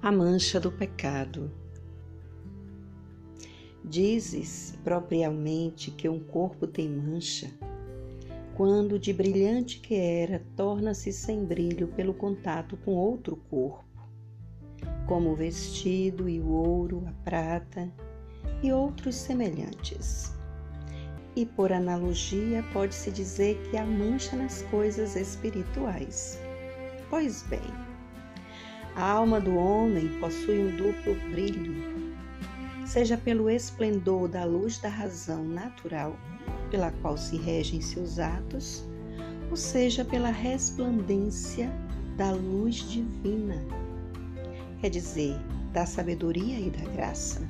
A mancha do pecado. Dizes propriamente que um corpo tem mancha, quando de brilhante que era, torna-se sem brilho pelo contato com outro corpo, como o vestido e o ouro, a prata e outros semelhantes. E por analogia, pode-se dizer que há mancha nas coisas espirituais. Pois bem, a alma do homem possui um duplo brilho, seja pelo esplendor da luz da razão natural, pela qual se regem seus atos, ou seja pela resplandência da luz divina, quer dizer, da sabedoria e da graça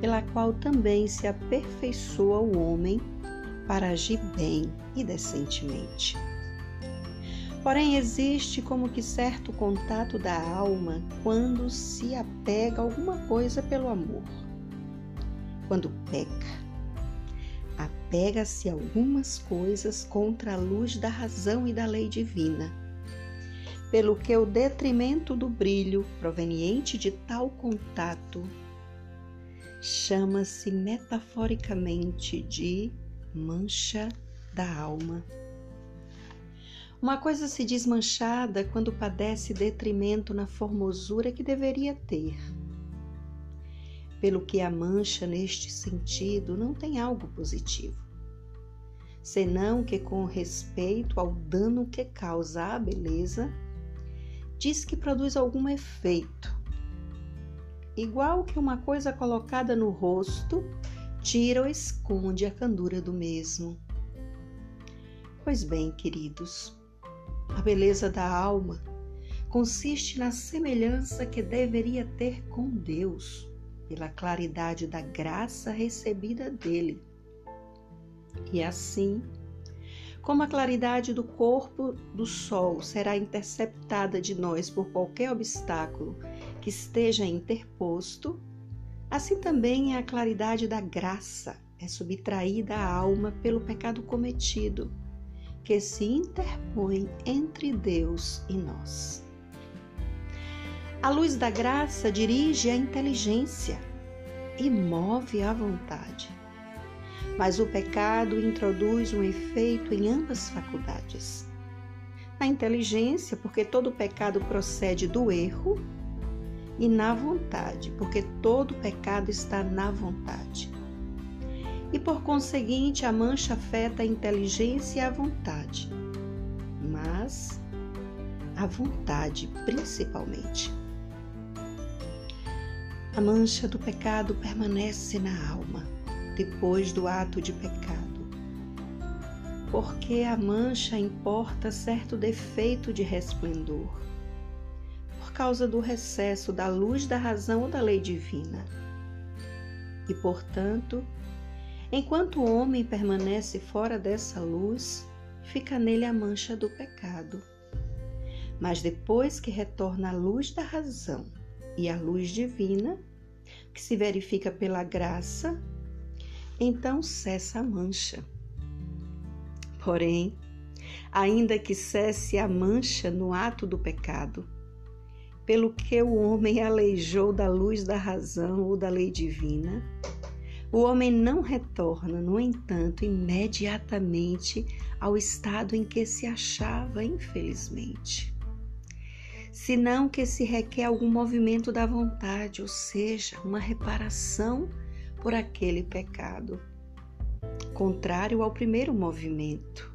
pela qual também se aperfeiçoa o homem para agir bem e decentemente. Porém, existe como que certo contato da alma quando se apega a alguma coisa pelo amor. Quando peca, apega-se a algumas coisas contra a luz da razão e da lei divina, pelo que o detrimento do brilho proveniente de tal contato chama-se metaforicamente de mancha da alma. Uma coisa se diz manchada quando padece detrimento na formosura que deveria ter. Pelo que a mancha neste sentido não tem algo positivo, senão que com respeito ao dano que causa à beleza, diz que produz algum efeito, igual que uma coisa colocada no rosto tira ou esconde a candura do mesmo. Pois bem, queridos, a beleza da alma consiste na semelhança que deveria ter com Deus, pela claridade da graça recebida dele. E assim, como a claridade do corpo do sol será interceptada de nós por qualquer obstáculo que esteja interposto, assim também é a claridade da graça é subtraída à alma pelo pecado cometido, que se interpõe entre Deus e nós. A luz da graça dirige a inteligência e move a vontade. Mas o pecado introduz um efeito em ambas faculdades. Na inteligência, porque todo pecado procede do erro, e na vontade, porque todo pecado está na vontade. E por conseguinte, a mancha afeta a inteligência e a vontade, mas a vontade principalmente. A mancha do pecado permanece na alma depois do ato de pecado, porque a mancha importa certo defeito de resplendor causa do recesso da luz da razão ou da lei divina. E, portanto, enquanto o homem permanece fora dessa luz, fica nele a mancha do pecado. Mas depois que retorna a luz da razão e a luz divina, que se verifica pela graça, então cessa a mancha. Porém, ainda que cesse a mancha no ato do pecado, pelo que o homem aleijou da luz da razão ou da lei divina, o homem não retorna, no entanto, imediatamente ao estado em que se achava, infelizmente. Senão que se requer algum movimento da vontade, ou seja, uma reparação por aquele pecado, contrário ao primeiro movimento.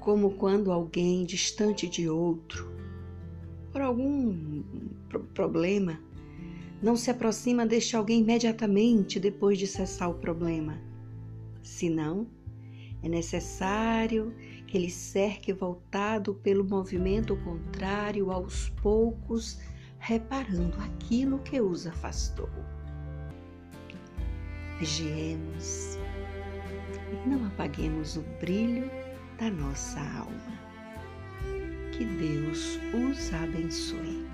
Como quando alguém distante de outro por algum problema, não se aproxima deste alguém imediatamente depois de cessar o problema. Senão, é necessário que ele cerque voltado pelo movimento contrário aos poucos, reparando aquilo que os afastou. Vigiemos e não apaguemos o brilho da nossa alma. Que Deus os abençoe.